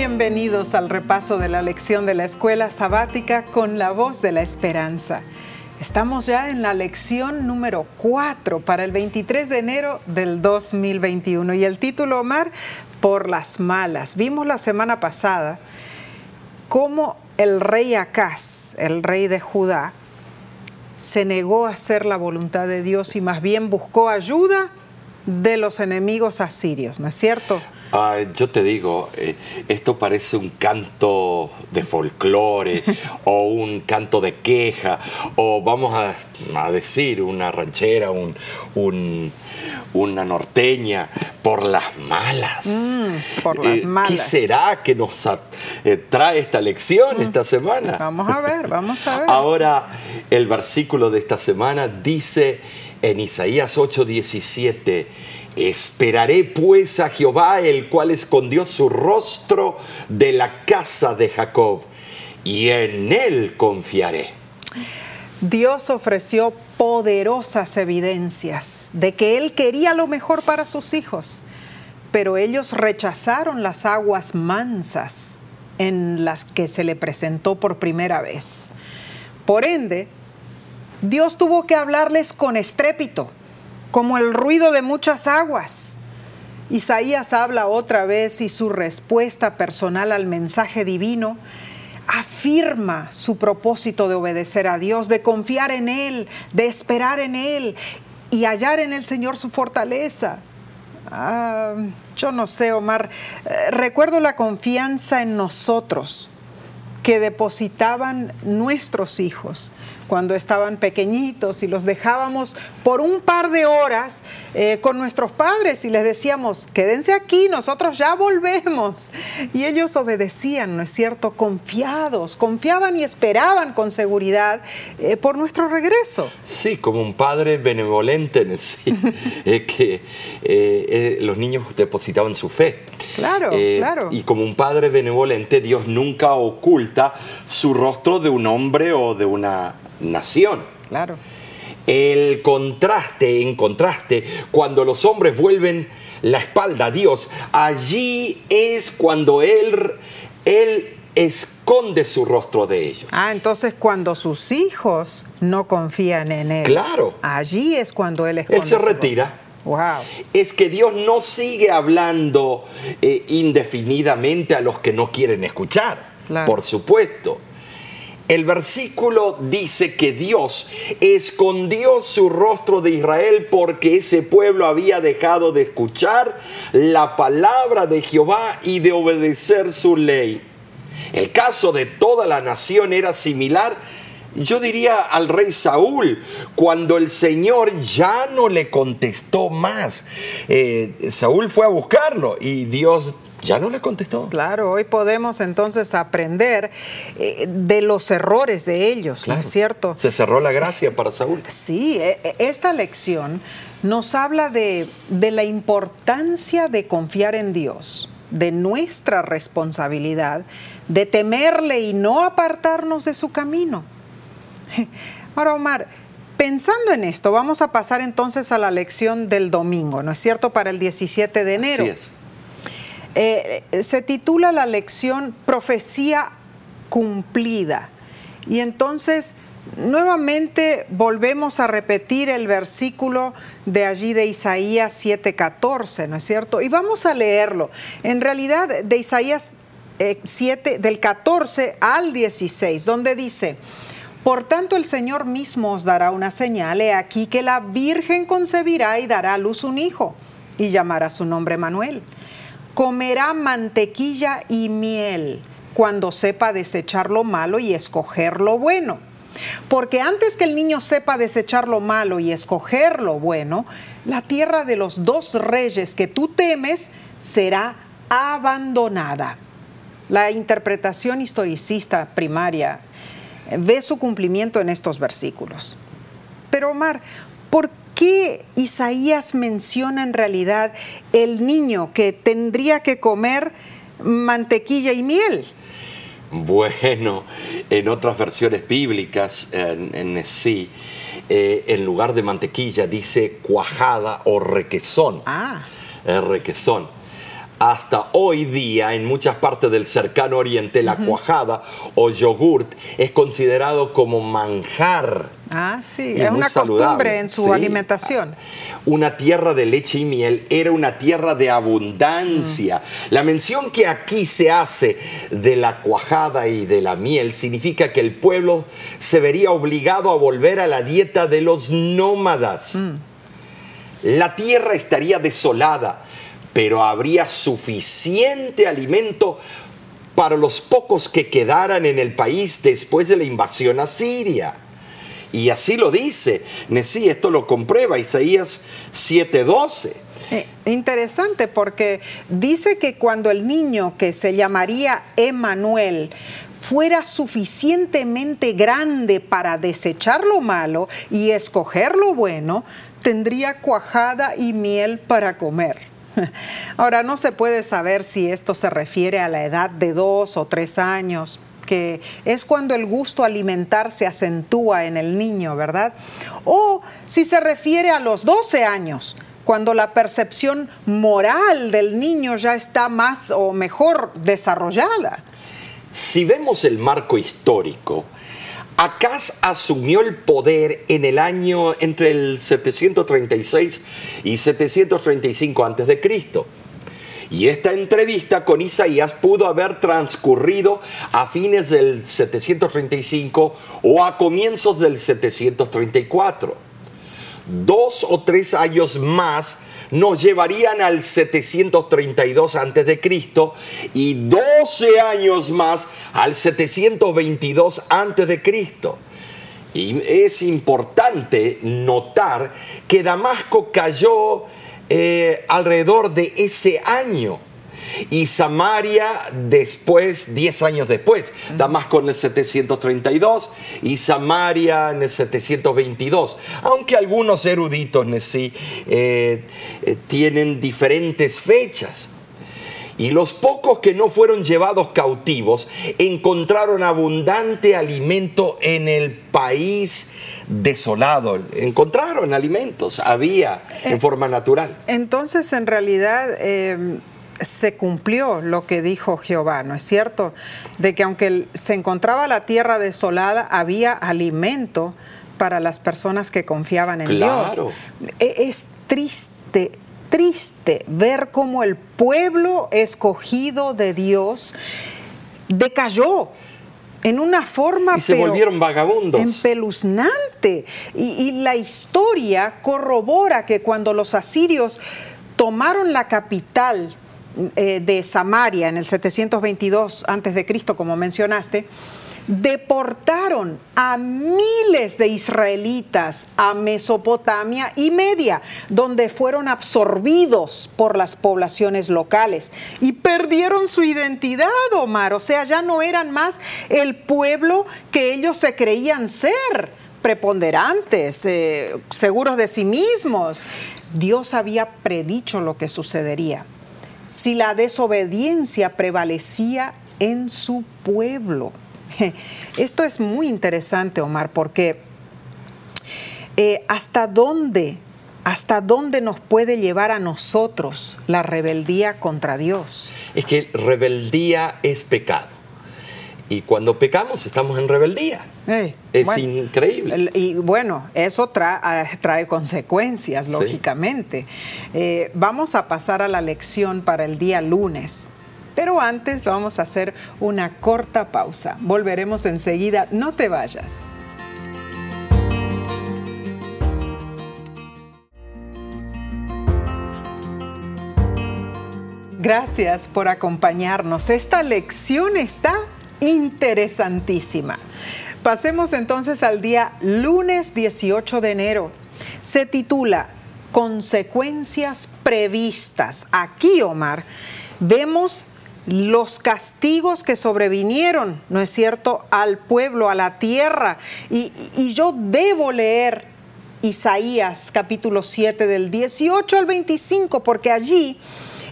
Bienvenidos al repaso de la lección de la escuela sabática con la voz de la esperanza. Estamos ya en la lección número 4 para el 23 de enero del 2021 y el título, Omar, Por las malas. Vimos la semana pasada cómo el rey Acaz, el rey de Judá, se negó a hacer la voluntad de Dios y más bien buscó ayuda de los enemigos asirios, ¿no es cierto? Ah, yo te digo, eh, esto parece un canto de folclore o un canto de queja o vamos a, decir una ranchera, un, una norteña por las malas. Mm, por las malas. ¿Qué será que nos eh, trae esta lección mm. esta semana? Vamos a ver, vamos a ver. Ahora, el versículo de esta semana dice en Isaías 8:17, Esperaré pues a Jehová, el cual escondió su rostro de la casa de Jacob, y en él confiaré. Dios ofreció poderosas evidencias de que Él quería lo mejor para sus hijos, pero ellos rechazaron las aguas mansas en las que se le presentó por primera vez. Por ende, Dios tuvo que hablarles con estrépito como el ruido de muchas aguas. Isaías habla otra vez y su respuesta personal al mensaje divino afirma su propósito de obedecer a Dios, de confiar en Él, de esperar en Él y hallar en el Señor su fortaleza. Ah, yo no sé, Omar, eh, recuerdo la confianza en nosotros que depositaban nuestros hijos cuando estaban pequeñitos y los dejábamos por un par de horas eh, con nuestros padres y les decíamos, quédense aquí, nosotros ya volvemos. Y ellos obedecían, ¿no es cierto? Confiados, confiaban y esperaban con seguridad eh, por nuestro regreso. Sí, como un padre benevolente, en que eh, los niños depositaban su fe. Claro, claro. Y como un padre benevolente, Dios nunca oculta su rostro de un hombre o de una nación. Claro. El contraste, en contraste, cuando los hombres vuelven la espalda a Dios, allí es cuando Él, él esconde su rostro de ellos. Ah, entonces cuando sus hijos no confían en Él. Claro. Allí es cuando Él esconde. Él se retira. Wow. Es que Dios no sigue hablando eh, indefinidamente a los que no quieren escuchar, por supuesto. El versículo dice que Dios escondió su rostro de Israel porque ese pueblo había dejado de escuchar la palabra de Jehová y de obedecer su ley. El caso de toda la nación era similar yo diría al rey Saúl, cuando el Señor ya no le contestó más. Eh, Saúl fue a buscarlo y Dios ya no le contestó. Claro, hoy podemos entonces aprender eh, de los errores de ellos, ¿no es cierto? Se cerró la gracia para Saúl. Sí, e, e, esta lección nos habla de, de la importancia de confiar en Dios, de nuestra responsabilidad, de temerle y no apartarnos de su camino. Ahora, Omar, pensando en esto, vamos a pasar entonces a la lección del domingo, ¿no es cierto? Para el 17 de enero. Así es. Eh, se titula la lección Profecía cumplida. Y entonces, nuevamente volvemos a repetir el versículo de allí de Isaías 7:14, ¿no es cierto? Y vamos a leerlo. En realidad, de Isaías 7, eh, del 14 al 16, donde dice, por tanto el Señor mismo os dará una señal, he aquí que la Virgen concebirá y dará a luz un hijo, y llamará su nombre Manuel comerá mantequilla y miel cuando sepa desechar lo malo y escoger lo bueno. Porque antes que el niño sepa desechar lo malo y escoger lo bueno, la tierra de los dos reyes que tú temes será abandonada. La interpretación historicista primaria ve su cumplimiento en estos versículos. Pero Omar, ¿por qué Isaías menciona en realidad el niño que tendría que comer mantequilla y miel? Bueno, en otras versiones bíblicas, en, sí, eh, en lugar de mantequilla dice cuajada o requesón. Ah. requesón. Hasta hoy día en muchas partes del cercano oriente la cuajada o yogurt es considerado como manjar. Ah, sí, es una costumbre en su alimentación. Una tierra de leche y miel era una tierra de abundancia. Mm. La mención que aquí se hace de la cuajada y de la miel significa que el pueblo se vería obligado a volver a la dieta de los nómadas. Mm. La tierra estaría desolada, pero habría suficiente alimento para los pocos que quedaran en el país después de la invasión asiria. Y así lo dice. Nesí, esto lo comprueba Isaías 7:12. Eh, interesante porque dice que cuando el niño que se llamaría Emanuel fuera suficientemente grande para desechar lo malo y escoger lo bueno, tendría cuajada y miel para comer. Ahora, no se puede saber si esto se refiere a la edad de dos o tres años, que es cuando el gusto alimentar se acentúa en el niño, ¿verdad? O si se refiere a los 12 años, cuando la percepción moral del niño ya está más o mejor desarrollada. Si vemos el marco histórico, Acaz asumió el poder en el año entre el 736 y 735 a.C. Y esta entrevista con Isaías pudo haber transcurrido a fines del 735 o a comienzos del 734. Dos o tres años más nos llevarían al 732 a.C. y 12 años más al 722 a.C. Y es importante notar que Damasco cayó eh, alrededor de ese año. Y Samaria después, 10 años después, Damasco en el 732 y Samaria en el 722. Aunque algunos eruditos sí, eh, eh, tienen diferentes fechas. Y los pocos que no fueron llevados cautivos encontraron abundante alimento en el país desolado. Encontraron alimentos, había en eh, forma natural. Entonces, en realidad... Em, se cumplió lo que dijo Jehová, ¿no es cierto? De que aunque se encontraba la tierra desolada, había alimento para las personas que confiaban en Dios. E, es triste triste ver cómo el pueblo escogido de Dios decayó en una forma y se volvieron vagabundos empeluznante y, y, la historia corrobora que cuando los asirios tomaron la capital eh, de Samaria en el 722 a.C., como mencionaste deportaron a miles de israelitas a Mesopotamia y Media, donde fueron absorbidos por las poblaciones locales y perdieron su identidad, Omar. O sea, ya no eran más el pueblo que ellos se creían ser, preponderantes, eh, seguros de sí mismos. Dios había predicho lo que sucedería si la desobediencia prevalecía en su pueblo. Esto es muy interesante, Omar, porque eh, hasta dónde, hasta dónde nos puede llevar a nosotros la rebeldía contra Dios. Es que rebeldía es pecado. Y cuando pecamos estamos en rebeldía. es increíble. Y bueno, eso trae, trae consecuencias, lógicamente. Eh, vamos a pasar a la lección para el día lunes. Pero antes vamos a hacer una corta pausa. Volveremos enseguida, no te vayas. Gracias por acompañarnos. Esta lección está interesantísima. Pasemos entonces al día lunes 18 de enero. Se titula Consecuencias previstas. Aquí, Omar, vemos los castigos que sobrevinieron, ¿no es cierto?, al pueblo, a la tierra. Y, yo debo leer Isaías capítulo 7 del 18 al 25, porque allí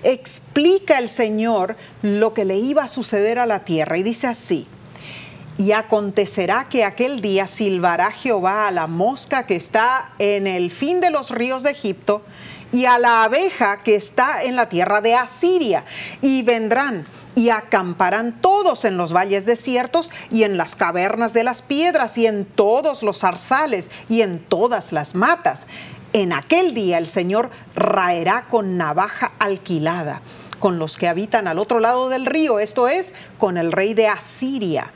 explica el Señor lo que le iba a suceder a la tierra. Y dice así, Y acontecerá que aquel día silbará Jehová a la mosca que está en el fin de los ríos de Egipto y a la abeja que está en la tierra de Asiria. Y vendrán y acamparán todos en los valles desiertos y en las cavernas de las piedras y en todos los zarzales y en todas las matas. En aquel día el Señor raerá con navaja alquilada con los que habitan al otro lado del río, esto es, con el rey de Asiria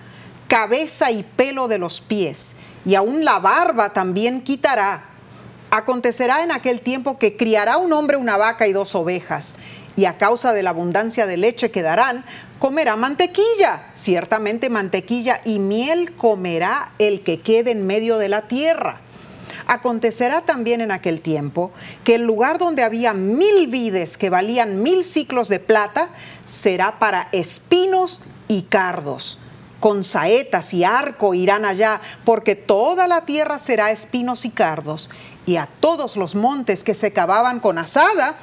cabeza y pelo de los pies, y aún la barba también quitará. Acontecerá en aquel tiempo que criará un hombre una vaca y dos ovejas, y a causa de la abundancia de leche que darán, comerá mantequilla, ciertamente mantequilla y miel comerá el que quede en medio de la tierra. Acontecerá también en aquel tiempo que el lugar donde había mil vides que valían mil ciclos de plata será para espinos y cardos con saetas y arco irán allá, porque toda la tierra será espinos y cardos, y a todos los montes que se cavaban con asada,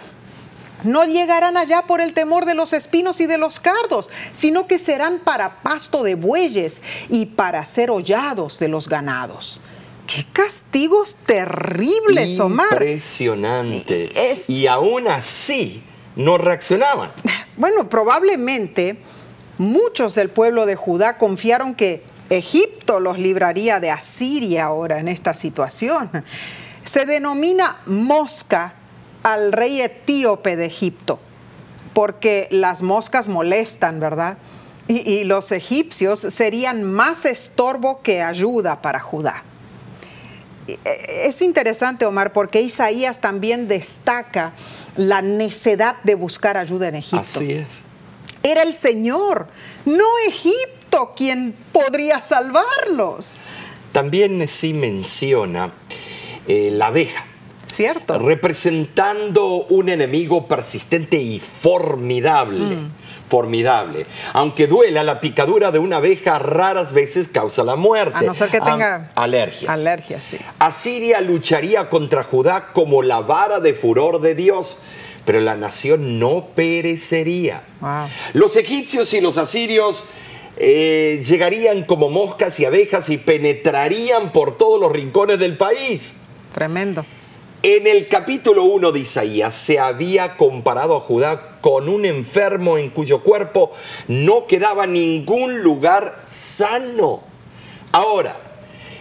no llegarán allá por el temor de los espinos y de los cardos, sino que serán para pasto de bueyes y para ser hollados de los ganados. ¡Qué castigos terribles, Omar! Impresionante. Y aún así no reaccionaban. Bueno, probablemente Muchos del pueblo de Judá confiaron que Egipto los libraría de Asiria ahora en esta situación. Se denomina mosca al rey etíope de Egipto, porque las moscas molestan, ¿verdad? Y, los egipcios serían más estorbo que ayuda para Judá. Es interesante, Omar, porque Isaías también destaca la necedad de buscar ayuda en Egipto. Así es. Era el Señor, no Egipto quien podría salvarlos. También sí menciona eh, la abeja. Cierto. Representando un enemigo persistente y formidable. Mm. Formidable. Aunque duela, la picadura de una abeja raras veces causa la muerte. A no ser que tenga alergias. Alergias, sí. Asiria lucharía contra Judá como la vara de furor de Dios pero la nación no perecería. Los egipcios y los asirios eh, llegarían como moscas y abejas y penetrarían por todos los rincones del país. Tremendo. En el capítulo 1 de Isaías se había comparado a Judá con un enfermo en cuyo cuerpo no quedaba ningún lugar sano. Ahora,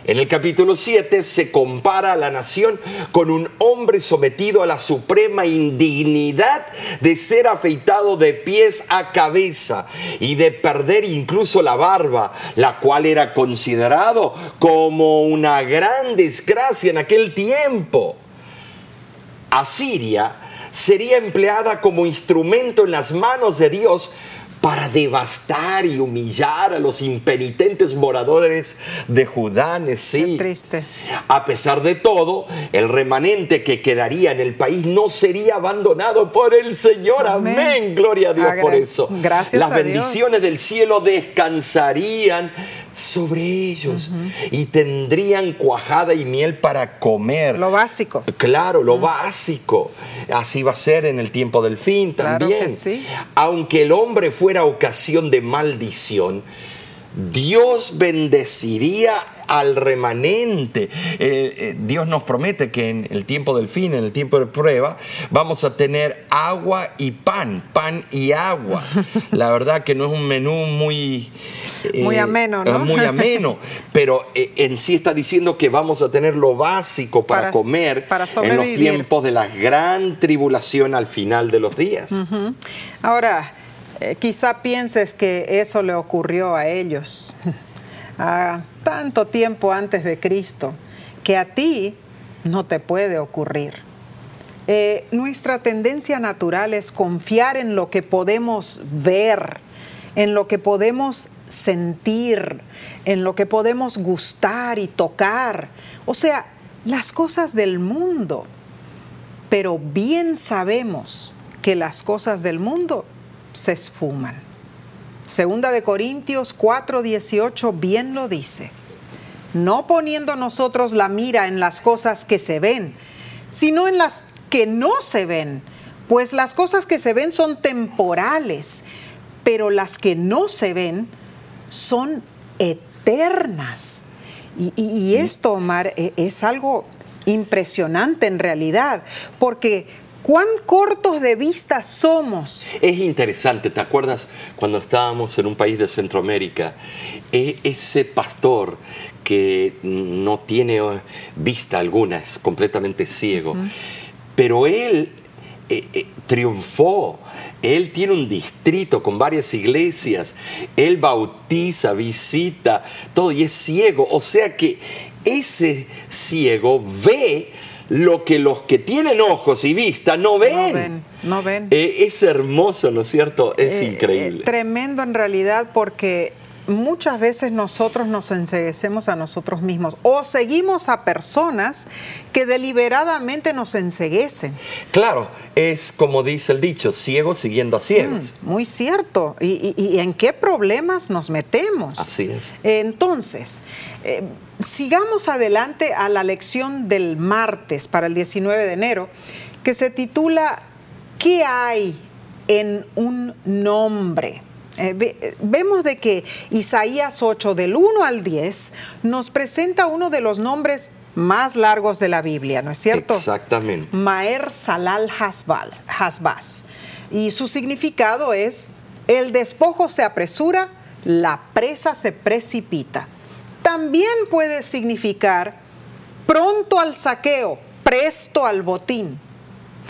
en el capítulo 7 se compara a la nación con un hombre sometido a la suprema indignidad de ser afeitado de pies a cabeza y de perder incluso la barba, la cual era considerado como una gran desgracia en aquel tiempo. Asiria sería empleada como instrumento en las manos de Dios para devastar y humillar a los impenitentes moradores de Judá, sí. triste. A pesar de todo, el remanente que quedaría en el país no sería abandonado por el Señor. Amén. Gloria a Dios por eso. Gracias. Las bendiciones del cielo descansarían sobre ellos y tendrían cuajada y miel para comer. Lo básico. Claro, lo básico. Así va a ser en el tiempo del fin también. Aunque el hombre fuera ocasión de maldición, Dios bendeciría al remanente. Eh, eh, Dios nos promete que en el tiempo del fin, en el tiempo de prueba, vamos a tener agua y pan, pan y agua. La verdad que no es un menú muy... Eh, muy ameno, ¿no? Muy ameno, pero en sí está diciendo que vamos a tener lo básico para, comer en los tiempos de la gran tribulación al final de los días. Ahora, quizá pienses que eso le ocurrió a ellos. a tanto tiempo antes de Cristo, que a ti no te puede ocurrir. Eh, nuestra tendencia natural es confiar en lo que podemos ver, en lo que podemos sentir, en lo que podemos gustar y tocar, o sea, las cosas del mundo. Pero bien sabemos que las cosas del mundo se esfuman. Segunda de Corintios 4:18 bien lo dice. No poniendo nosotros la mira en las cosas que se ven, sino en las que no se ven, pues las cosas que se ven son temporales, pero las que no se ven son eternas eternas. Y, esto, Omar, e, es algo impresionante en realidad, porque cuán cortos de vista somos. Es interesante, ¿te acuerdas cuando estábamos en un país de Centroamérica? E, ese pastor que no tiene vista alguna, es completamente ciego, pero él eh, eh, triunfó. Él tiene un distrito con varias iglesias. Él bautiza, visita, todo y es ciego. O sea que ese ciego ve lo que los que tienen ojos y vista no ven. No ven, no ven. Eh, es hermoso, ¿no es cierto? Es increíble. tremendo en realidad porque muchas veces nosotros nos enseguecemos a nosotros mismos o seguimos a personas que deliberadamente nos enseguecen. Claro, es como dice el dicho, ciegos siguiendo a ciegos. Mm, muy cierto. ¿Y, en qué problemas nos metemos? Así es. Entonces, eh, sigamos adelante a la lección del martes para el 19 de enero, que se titula ¿Qué hay en un nombre? Eh, vemos de que Isaías 8 del 1 al 10 nos presenta uno de los nombres más largos de la Biblia, ¿no es cierto? Exactamente. Maer Salal Hasbaz. Y su significado es, el despojo se apresura, la presa se precipita. También puede significar pronto al saqueo, presto al botín.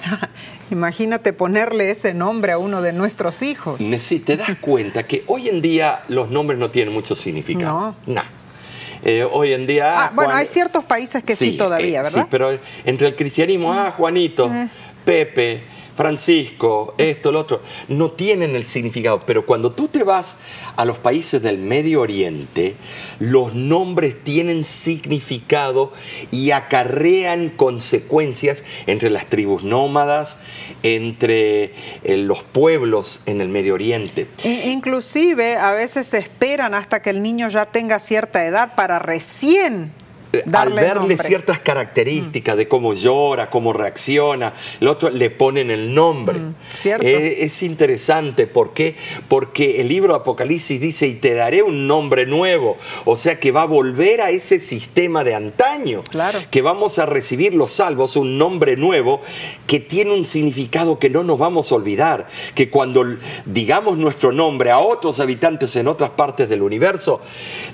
Imagínate ponerle ese nombre a uno de nuestros hijos. Sí, te das cuenta que hoy en día los nombres no tienen mucho significado. No. Eh, hoy en día. Ah, bueno, hay ciertos países que sí, todavía, eh, ¿verdad? Sí, pero entre el cristianismo, ah, Juanito, eh. Pepe, Francisco, esto, lo otro, no tienen el significado. Pero cuando tú te vas a los países del Medio Oriente, los nombres tienen significado y acarrean consecuencias entre las tribus nómadas, entre eh, los pueblos en el Medio Oriente. Inclusive a veces esperan hasta que el niño ya tenga cierta edad para recién al verle ciertas características de cómo llora, cómo reacciona, el otro le ponen el nombre. Mm, eh, es interesante, ¿por qué? Porque el libro de Apocalipsis dice, y te daré un nombre nuevo, o sea que va a volver a ese sistema de antaño, claro. que vamos a recibir los salvos, un nombre nuevo que tiene un significado que no nos vamos a olvidar, que cuando digamos nuestro nombre a otros habitantes en otras partes del universo,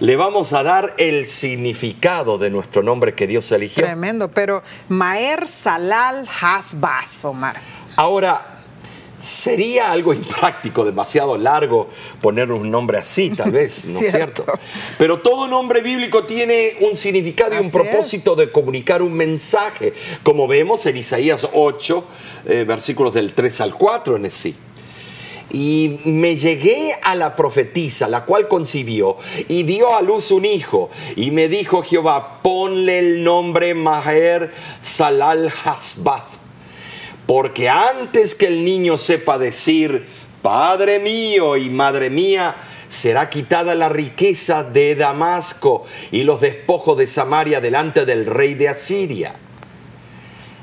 le vamos a dar el significado de de nuestro nombre que Dios eligió. Tremendo, pero Maer Salal Hasbas, Omar. Ahora, Sería algo impráctico, demasiado largo poner un nombre así, tal vez, ¿no es cierto? Pero todo nombre bíblico tiene un significado y un propósito de comunicar un mensaje, como vemos en Isaías 8, eh, versículos del 3 al 4 en sí y me llegué a la profetisa, la cual concibió y dio a luz un hijo. Y me dijo Jehová, ponle el nombre Maher Salal Hasbath, porque antes que el niño sepa decir, Padre mío y Madre mía, será quitada la riqueza de Damasco y los despojos de Samaria delante del rey de Asiria.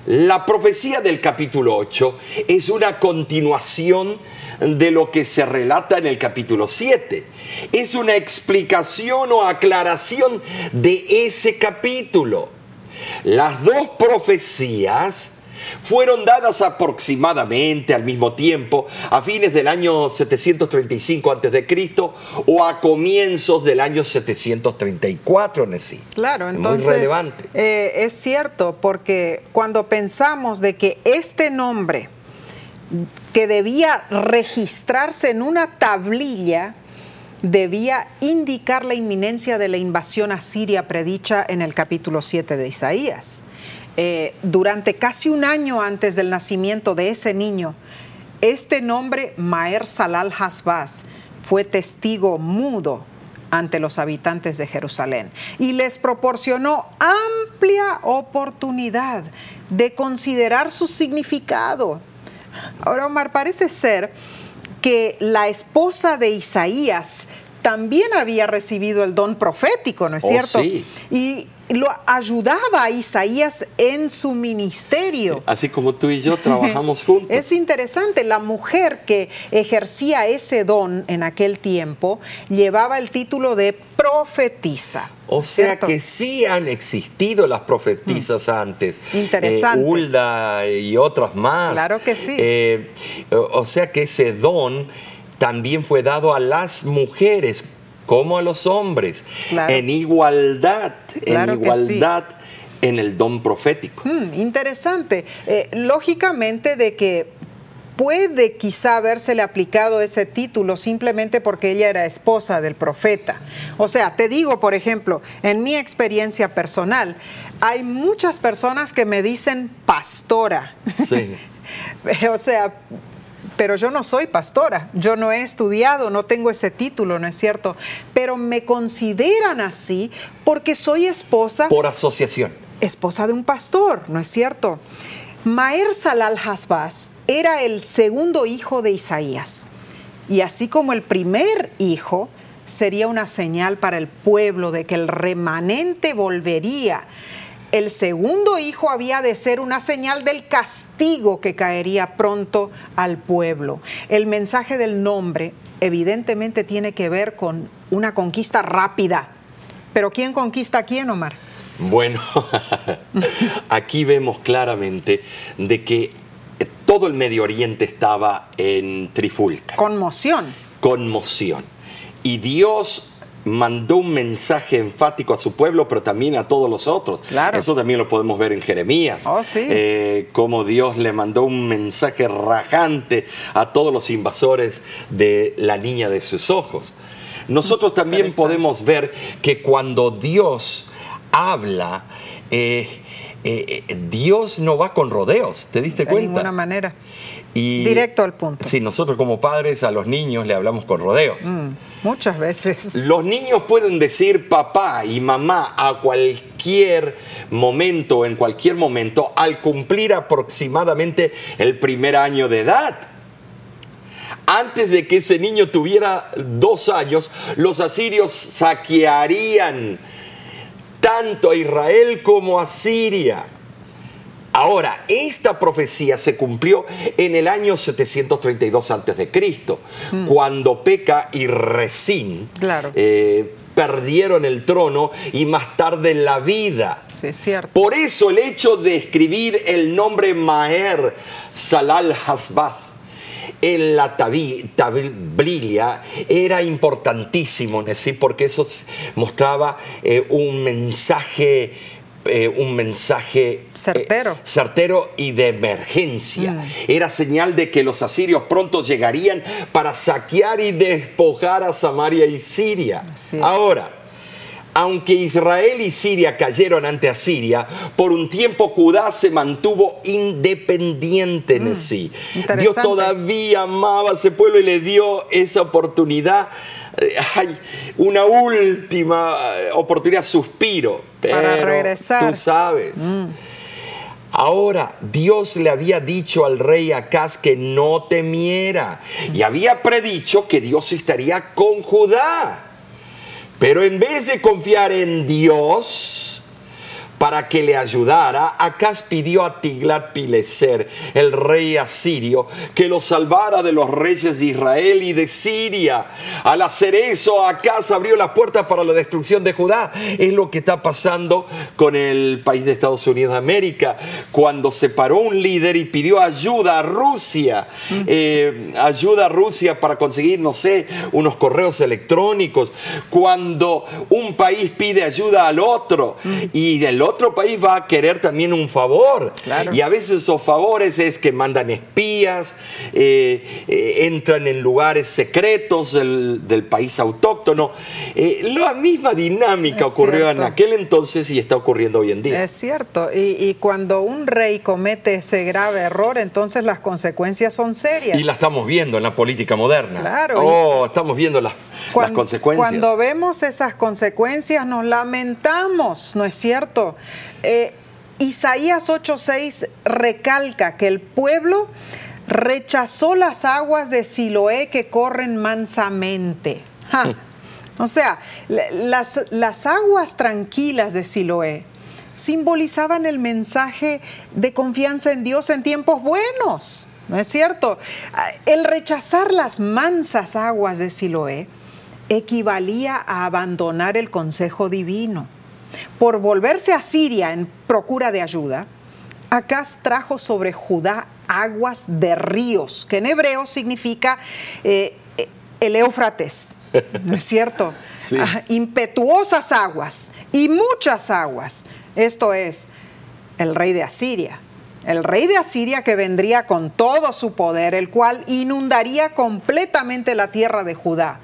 La profecía del capítulo 8 es una continuación de lo que se relata en el capítulo 7. Es una explicación o aclaración de ese capítulo. Las dos profecías fueron dadas aproximadamente al mismo tiempo, a fines del año 735 a.C. o a comienzos del año 734 en sí. Claro, entonces Muy relevante. Eh, es cierto, porque cuando pensamos de que este nombre que debía registrarse en una tablilla, debía indicar la inminencia de la invasión asiria predicha en el capítulo 7 de Isaías. Eh, durante casi un año antes del nacimiento de ese niño, este nombre, Maer Salal Hasbaz, fue testigo mudo ante los habitantes de Jerusalén y les proporcionó amplia oportunidad de considerar su significado. Ahora, Omar, parece ser que la esposa de Isaías también había recibido el don profético, ¿no es oh, cierto? Sí. Y lo ayudaba a Isaías en su ministerio. Así como tú y yo trabajamos juntos. Es interesante, la mujer que ejercía ese don en aquel tiempo llevaba el título de profetisa. O sea que sí han existido las profetisas mm. antes. Interesante. Eh, Hulda y otras más. Claro que sí. Eh, o sea que ese don también fue dado a las mujeres como a los hombres, en igualdad, en igualdad en el don profético. Hmm, interesante. Eh, lógicamente de que puede quizá habérsele aplicado ese título simplemente porque ella era esposa del profeta. O sea, te digo, por ejemplo, en mi experiencia personal, hay muchas personas que me dicen pastora. Sí. o sea, pero yo no soy pastora, yo no he estudiado, no tengo ese título, ¿no es cierto? Pero me consideran así porque soy esposa. Por asociación. Esposa de un pastor, ¿no es cierto? Maer Salal Hasbaz era el segundo hijo de Isaías. Y así como el primer hijo, sería una señal para el pueblo de que el remanente volvería el segundo hijo había de ser una señal del castigo que caería pronto al pueblo. El mensaje del nombre evidentemente tiene que ver con una conquista rápida. Pero ¿quién conquista a quién, Omar? Bueno, aquí vemos claramente de que todo el Medio Oriente estaba en trifulca. Conmoción. Conmoción. Y Dios mandó un mensaje enfático a su pueblo, pero también a todos los otros. Eso también lo podemos ver en Jeremías. Oh, sí. Eh, cómo Dios le mandó un mensaje rajante a todos los invasores de la niña de sus ojos. Nosotros también podemos ver que cuando Dios habla, eh, eh, Dios no va con rodeos, ¿te diste cuenta? De ninguna manera. Y, Directo al punto. Sí, nosotros como padres a los niños le hablamos con rodeos. Mm, muchas veces. Los niños pueden decir papá y mamá a cualquier momento, en cualquier momento, al cumplir aproximadamente el primer año de edad. Antes de que ese niño tuviera dos años, los asirios saquearían tanto a Israel como a Siria. Ahora, esta profecía se cumplió en el año 732 a.C., mm. cuando Peca y Resín eh, perdieron el trono y más tarde la vida. Sí, cierto. Por eso el hecho de escribir el nombre Maher Salal Hasbath en la tablilla era importantísimo, ¿sí? porque eso mostraba eh, un mensaje eh, un mensaje eh, certero. certero y de emergencia. Mm. Era señal de que los asirios pronto llegarían para saquear y despojar a Samaria y Siria. Ahora, aunque Israel y Siria cayeron ante Asiria, por un tiempo Judá se mantuvo independiente en mm, sí. Dios todavía amaba a ese pueblo y le dio esa oportunidad. Hay una última eh, oportunidad, suspiro para regresar. Tú sabes. Mm. Ahora, Dios le había dicho al rey Acaz que no temiera y había predicho que Dios estaría con Judá. Pero en vez de confiar en Dios, para que le ayudara, Acaz pidió a Tiglat-Pileser, el rey asirio, que lo salvara de los reyes de Israel y de Siria. Al hacer eso, Acaz abrió las puertas para la destrucción de Judá. Es lo que está pasando con el país de Estados Unidos de América, cuando se paró un líder y pidió ayuda a Rusia, eh, ayuda a Rusia para conseguir, no sé, unos correos electrónicos, cuando un país pide ayuda al otro y el otro otro país va a querer también un favor. Y a veces esos favores es que mandan espías, eh, eh, entran en lugares secretos del, país autóctono. Eh, la misma dinámica ocurrió en aquel entonces y está ocurriendo hoy en día. Es cierto. Y, cuando un rey comete ese grave error, entonces las consecuencias son serias. Y la estamos viendo en la política moderna. Claro. Oh, estamos viendo las, las consecuencias. Cuando vemos esas consecuencias nos lamentamos, ¿no es cierto? Eh, Isaías 8:6 recalca que el pueblo rechazó las aguas de Siloé que corren mansamente. O sea, las, las aguas tranquilas de Siloé simbolizaban el mensaje de confianza en Dios en tiempos buenos. ¿No es cierto? El rechazar las mansas aguas de Siloé equivalía a abandonar el consejo divino. Por volverse a Siria en procura de ayuda, Acaz trajo sobre Judá aguas de ríos, que en hebreo significa eh, el Éufrates, ¿no es cierto? Ah, impetuosas aguas y muchas aguas. Esto es el rey de Asiria. El rey de Asiria que vendría con todo su poder, el cual inundaría completamente la tierra de Judá.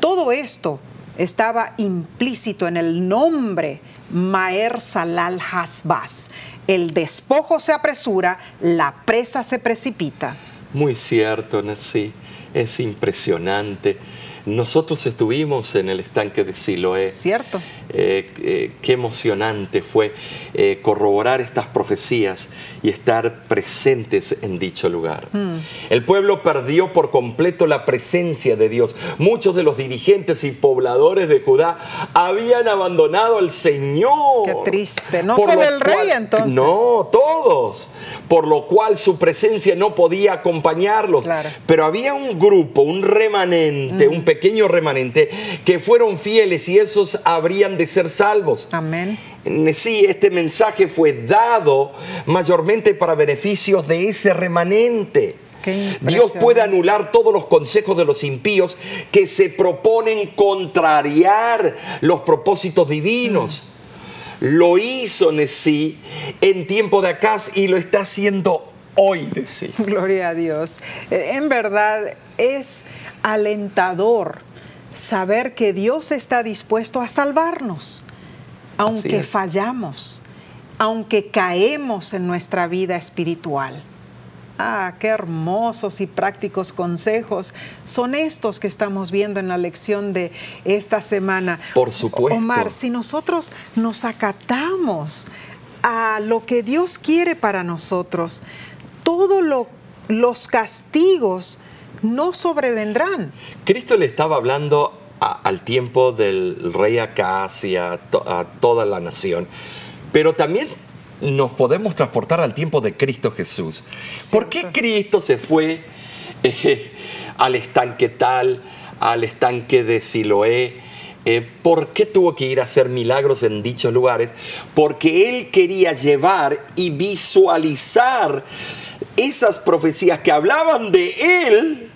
Todo esto estaba implícito en el nombre Maer Salal Hasbaz. El despojo se apresura, la presa se precipita. Muy cierto, sí, es impresionante. Nosotros estuvimos en el estanque de Siloé. Cierto. Eh, eh, qué emocionante fue eh, corroborar estas profecías y estar presentes en dicho lugar. Hmm. El pueblo perdió por completo la presencia de Dios. Muchos de los dirigentes y pobladores de Judá habían abandonado al Señor. Qué triste. No solo el rey entonces. No, todos. Por lo cual su presencia no podía acompañarlos. Pero había un grupo, un remanente, un hmm pequeño remanente que fueron fieles y esos habrían de ser salvos. Amén. Sí, este mensaje fue dado mayormente para beneficios de ese remanente. Dios puede anular todos los consejos de los impíos que se proponen contrariar los propósitos divinos. Mm. Lo hizo Nesí en tiempo de Acaz y lo está haciendo hoy Nesí. Gloria a Dios. En verdad es alentador saber que Dios está dispuesto a salvarnos, aunque fallamos, aunque caemos en nuestra vida espiritual. Ah, qué hermosos y prácticos consejos son estos que estamos viendo en la lección de esta semana. Por supuesto. Omar, si nosotros nos acatamos a lo que Dios quiere para nosotros, todos los castigos no sobrevendrán. Cristo le estaba hablando al tiempo del rey Acaz y a, toda la nación, pero también nos podemos transportar al tiempo de Cristo Jesús. ¿Por qué Cristo se fue eh, al estanque tal, al estanque de Siloé? Eh, ¿Por qué tuvo que ir a hacer milagros en dichos lugares? Porque Él quería llevar y visualizar esas profecías que hablaban de Él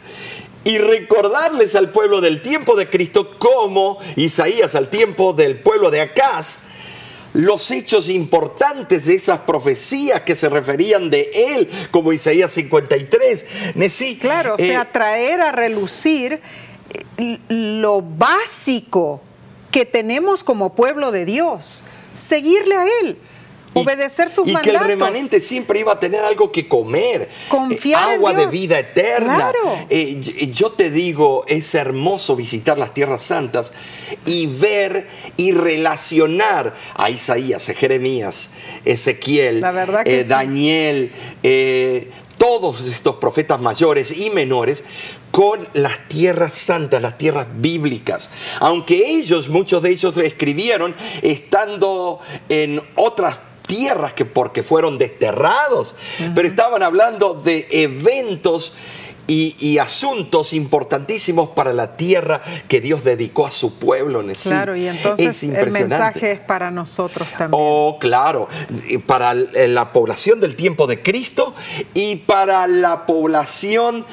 y recordarles al pueblo del tiempo de Cristo como Isaías al tiempo del pueblo de Acaz los hechos importantes de esas profecías que se referían de él, como Isaías 53. claro, o sea, eh, traer a relucir eh, lo básico que tenemos como pueblo de Dios, seguirle a él obedecer sus mandatos. Y que el remanente siempre iba a tener algo que comer. Confiar agua de vida eterna. Eh, yo te digo, es hermoso visitar las tierras santas y ver y relacionar a Isaías, a Jeremías, Ezequiel, eh, Daniel, eh, todos estos profetas mayores y menores con las tierras santas, las tierras bíblicas. Aunque ellos, muchos de ellos escribieron estando en otras tierras que porque fueron desterrados, pero estaban hablando de eventos y, asuntos importantísimos para la tierra que Dios dedicó a su pueblo. Claro, y entonces el mensaje es para nosotros también. Oh, claro, para la población del tiempo de Cristo y para la población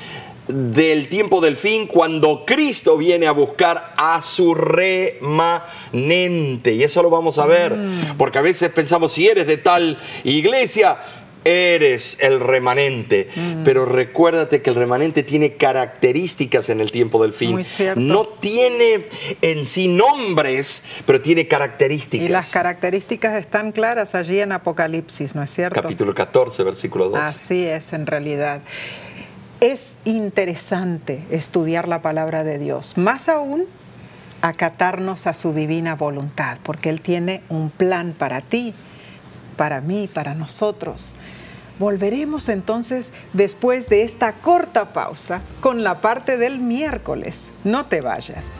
del tiempo del fin cuando Cristo viene a buscar a su remanente. Y eso lo vamos a ver, mm. porque a veces pensamos, si eres de tal iglesia, eres el remanente. Mm. Pero recuérdate que el remanente tiene características en el tiempo del fin. No tiene en sí nombres, pero tiene características. Y las características están claras allí en Apocalipsis, ¿no es cierto? Capítulo 14, versículo 2. Así es, en realidad es interesante estudiar la palabra de Dios, más aún acatarnos a su divina voluntad, porque Él tiene un plan para ti, para mí, para nosotros. Volveremos entonces después de esta corta pausa con la parte del miércoles. No te vayas.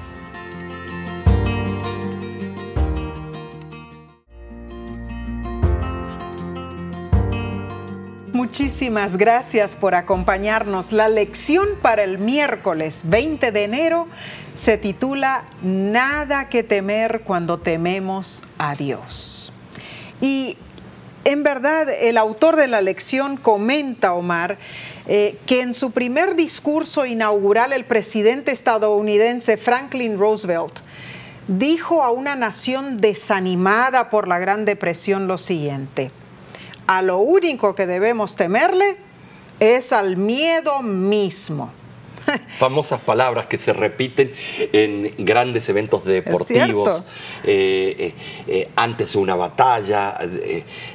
Muchísimas gracias por acompañarnos. La lección para el miércoles 20 de enero se titula Nada que temer cuando tememos a Dios. Y en verdad el autor de la lección comenta, Omar, eh, que en su primer discurso inaugural el presidente estadounidense Franklin Roosevelt dijo a una nación desanimada por la Gran Depresión lo siguiente, a lo único que debemos temerle es al miedo mismo. Famosas palabras que se repiten en grandes eventos deportivos, eh, eh, eh, antes de una batalla,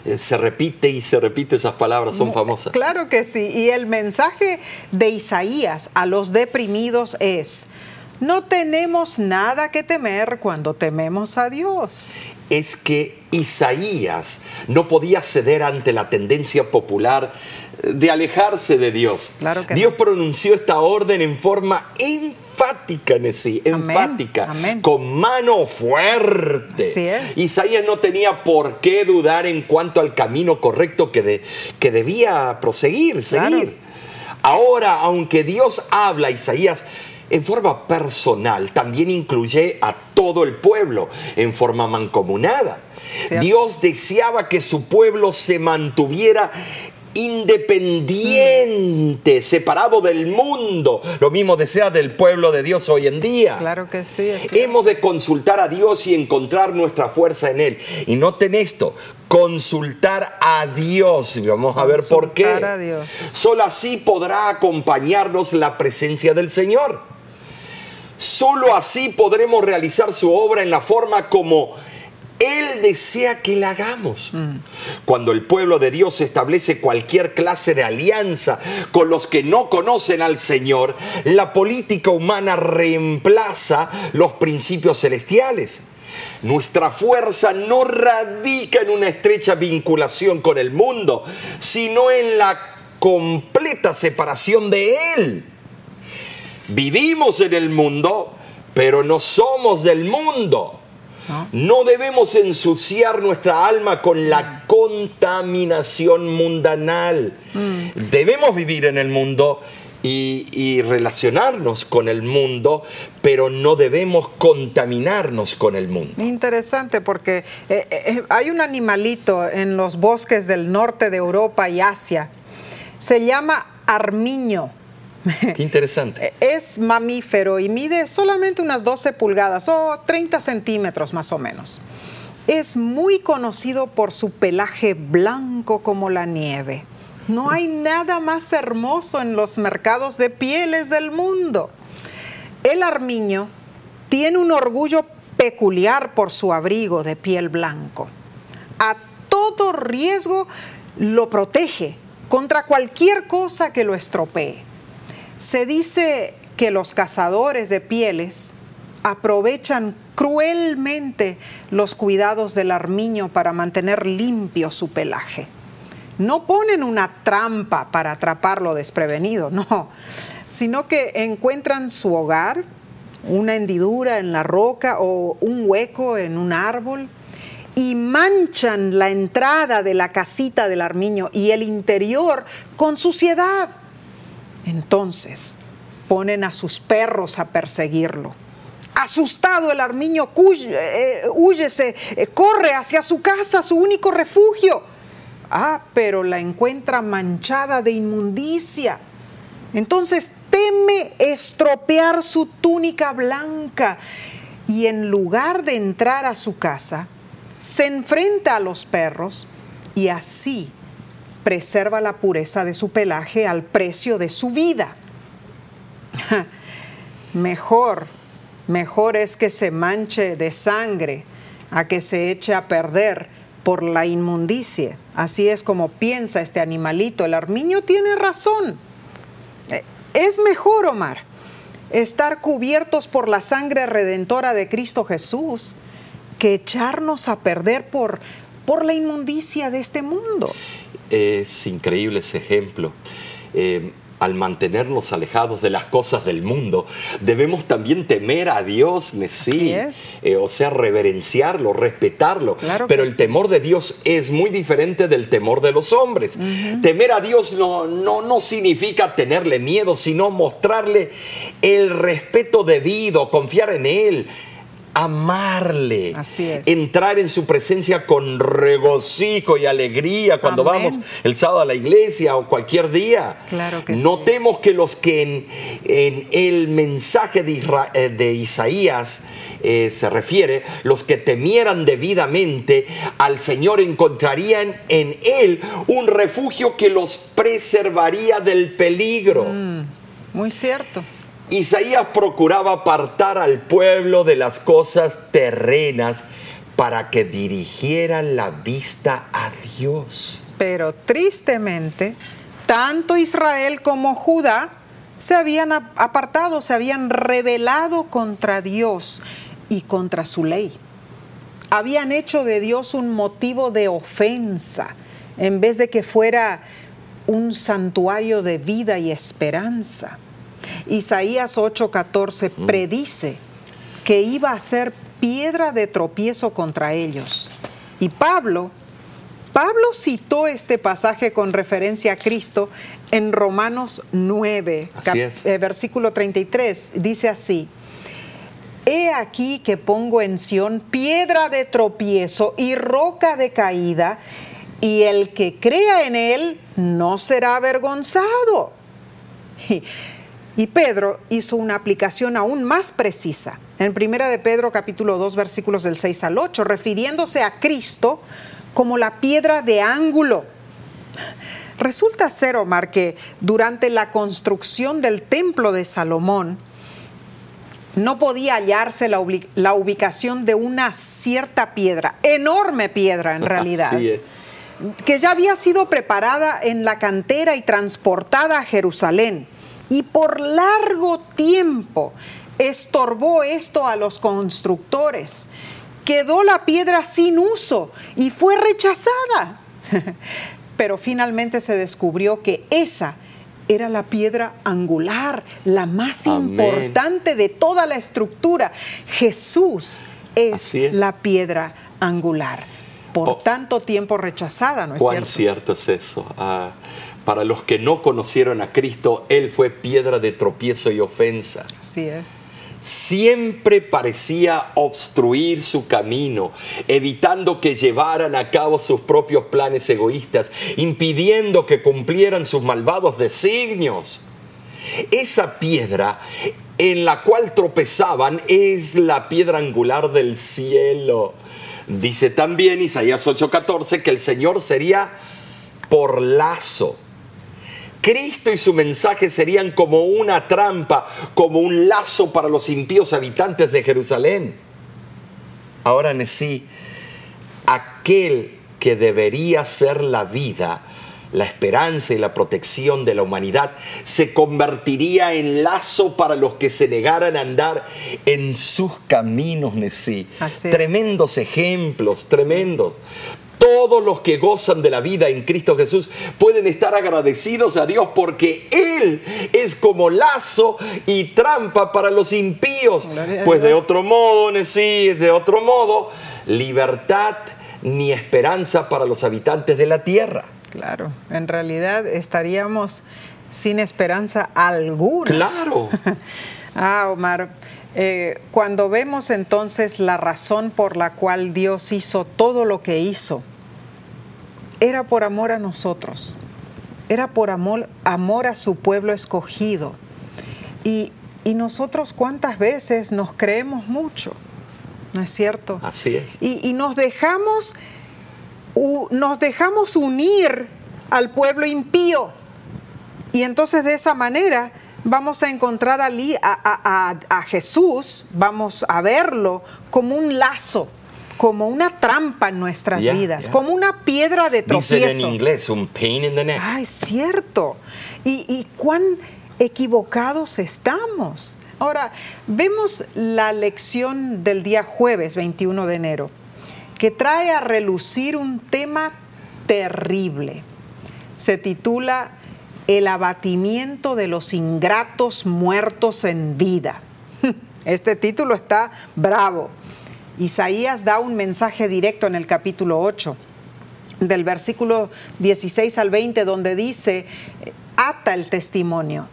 se repite y se repite esas palabras, son famosas. Claro que sí, y el mensaje de Isaías a los deprimidos es, no tenemos nada que temer cuando tememos a Dios. Es que Isaías no podía ceder ante la tendencia popular de alejarse de Dios. Dios pronunció esta orden en forma enfática, sí, enfática, con mano fuerte. Isaías no tenía por qué dudar en cuanto al camino correcto que, que debía proseguir, seguir. Ahora, aunque Dios habla Isaías en forma personal, también incluye a todo el pueblo en forma mancomunada. Dios deseaba que su pueblo se mantuviera independiente, separado del mundo. Lo mismo desea del pueblo de Dios hoy en día. Claro que sí. Hemos de consultar a Dios y encontrar nuestra fuerza en Él. Y noten esto, consultar a Dios. Vamos a ver por qué. A Dios. Solo así podrá acompañarnos la presencia del Señor. Solo así podremos realizar su obra en la forma como Él desea que la hagamos. Mm. Cuando el pueblo de Dios establece cualquier clase de alianza con los que no conocen al Señor, la política humana reemplaza los principios celestiales. Nuestra fuerza no radica en una estrecha vinculación con el mundo, sino en la completa separación de Él. Vivimos en el mundo, pero no somos del mundo. No. debemos ensuciar nuestra alma con la contaminación mundanal. Mm. Debemos vivir en el mundo y, relacionarnos con el mundo, pero no debemos contaminarnos con el mundo. Interesante porque eh, eh, hay un animalito en los bosques del norte de Europa y Asia. Se llama armiño. Qué interesante. Es mamífero y mide solamente unas 12 pulgadas o 30 centímetros más o menos. Es muy conocido por su pelaje blanco como la nieve. No hay nada más hermoso en los mercados de pieles del mundo. El armiño tiene un orgullo peculiar por su abrigo de piel blanco. A todo riesgo lo protege contra cualquier cosa que lo estropee. Se dice que los cazadores de pieles aprovechan cruelmente los cuidados del armiño para mantener limpio su pelaje. No ponen una trampa para atraparlo desprevenido, no, sino que encuentran su hogar, una hendidura en la roca o un hueco en un árbol y manchan la entrada de la casita del armiño y el interior con suciedad entonces ponen a sus perros a perseguirlo. Asustado el armiño eh, huye, se, eh, corre hacia su casa, su único refugio. Ah, pero la encuentra manchada de inmundicia. Entonces teme estropear su túnica blanca y en lugar de entrar a su casa, se enfrenta a los perros y así preserva la pureza de su pelaje al precio de su vida. mejor, mejor es que se manche de sangre a que se eche a perder por la inmundicia. Así es como piensa este animalito. El armiño tiene razón. Eh, es mejor, Omar, estar cubiertos por la sangre redentora de Cristo Jesús que echarnos a perder por, por la inmundicia de este mundo. Es increíble ese ejemplo. Eh, al mantenernos alejados de las cosas del mundo, debemos también temer a Dios, sí, eh, o sea, reverenciarlo, respetarlo. Pero el temor de Dios es muy diferente del temor de los hombres. Temer a Dios no, no, no significa tenerle miedo, sino mostrarle el respeto debido, confiar en Él, amarle, entrar en su presencia con regocijo y alegría cuando vamos el sábado a la iglesia o cualquier día. Notemos que los que en, el mensaje de, eh, Isaías eh, se refiere, los que temieran debidamente al Señor encontrarían en Él un refugio que los preservaría del peligro. Mm, muy cierto. Isaías procuraba apartar al pueblo de las cosas terrenas para que dirigieran la vista a Dios. Pero tristemente, tanto Israel como Judá se habían apartado, se habían rebelado contra Dios y contra su ley. Habían hecho de Dios un motivo de ofensa en vez de que fuera un santuario de vida y esperanza. Isaías 8:14 mm. predice que iba a ser piedra de tropiezo contra ellos. Y Pablo, Pablo citó este pasaje con referencia a Cristo en Romanos 9, eh, versículo 33. Dice así, He aquí que pongo en Sión piedra de tropiezo y roca de caída, y el que crea en él no será avergonzado. Y Pedro hizo una aplicación aún más precisa. En Primera de Pedro capítulo 2 versículos del 6 al 8, refiriéndose a Cristo como la piedra de ángulo. Resulta ser, Omar, que durante la construcción del templo de Salomón, no podía hallarse la, la, ubicación de una cierta piedra, enorme piedra en realidad, que ya había sido preparada en la cantera y transportada a Jerusalén y por largo tiempo estorbó esto a los constructores. Quedó la piedra sin uso y fue rechazada. Pero finalmente se descubrió que esa era la piedra angular, la más importante de toda la estructura. Jesús es, la piedra angular. Por oh. tanto tiempo rechazada, ¿no es ¿Cuán cierto? es eso? Ah, para los que no conocieron a Cristo, Él fue piedra de tropiezo y ofensa. Así es. Siempre parecía obstruir su camino, evitando que llevaran a cabo sus propios planes egoístas, impidiendo que cumplieran sus malvados designios. Esa piedra en la cual tropezaban es la piedra angular del cielo. Dice también Isaías 8:14 que el Señor sería por lazo Cristo y su mensaje serían como una trampa, como un lazo para los impíos habitantes de Jerusalén. Ahora en sí, aquel que debería ser la vida, la esperanza y la protección de la humanidad, se convertiría en lazo para los que se negaran a andar en sus caminos, Nesí. Tremendos ejemplos, tremendos todos los que gozan de la vida en Cristo Jesús pueden estar agradecidos a Dios porque Él es como lazo y trampa para los impíos. Pues de otro modo, sí, de otro modo, libertad ni esperanza para los habitantes de la tierra. Claro, en realidad estaríamos sin esperanza alguna. Claro. ah, Omar. Eh, cuando vemos entonces la razón por la cual Dios hizo todo lo que hizo, era por amor a nosotros, era por amor, amor a su pueblo escogido. Y, nosotros cuántas veces nos creemos mucho, ¿no es cierto? Así es. Y, nos, dejamos, nos dejamos unir al pueblo impío. Y entonces de esa manera vamos a encontrar a, a, Jesús, vamos a verlo como un lazo, como una trampa en nuestras vidas, como una piedra de tropiezo. Dicen en inglés, un pain in the neck. Ah, es cierto. Y, y cuán equivocados estamos. Ahora, vemos la lección del día jueves 21 de enero, que trae a relucir un tema terrible. Se titula el abatimiento de los ingratos muertos en vida. Este título está bravo. Isaías da un mensaje directo en el capítulo 8, del versículo 16 al 20, donde dice, ata el testimonio,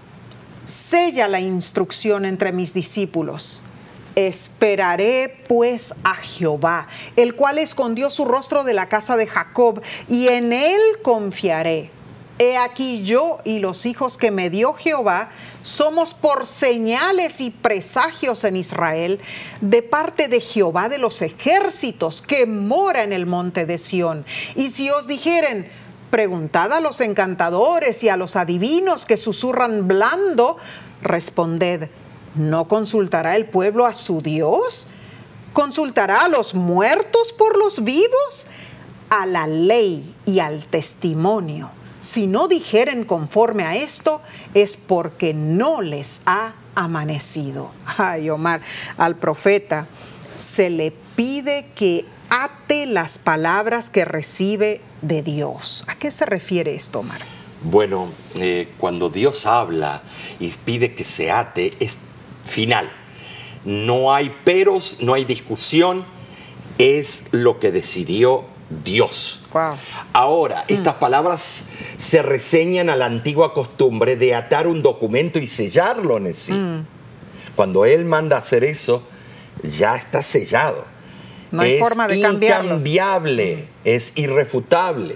sella la instrucción entre mis discípulos. Esperaré pues a Jehová, el cual escondió su rostro de la casa de Jacob, y en él confiaré. He aquí yo y los hijos que me dio Jehová somos por señales y presagios en Israel de parte de Jehová de los ejércitos que mora en el monte de Sión. Y si os dijeren, preguntad a los encantadores y a los adivinos que susurran blando, responded, ¿no consultará el pueblo a su Dios? ¿Consultará a los muertos por los vivos? A la ley y al testimonio si no dijeren conforme a esto, es porque no les ha amanecido. Ay, Omar, al profeta se le pide que ate las palabras que recibe de Dios. ¿A qué se refiere esto, Omar? Bueno, eh, cuando Dios habla y pide que se ate, es final. No hay peros, no hay discusión, es lo que decidió Dios. Ahora, mm. estas palabras se reseñan a la antigua costumbre de atar un documento y sellarlo en sí. Mm. Cuando Él manda hacer eso, ya está sellado. No hay es forma de incambiable, es irrefutable.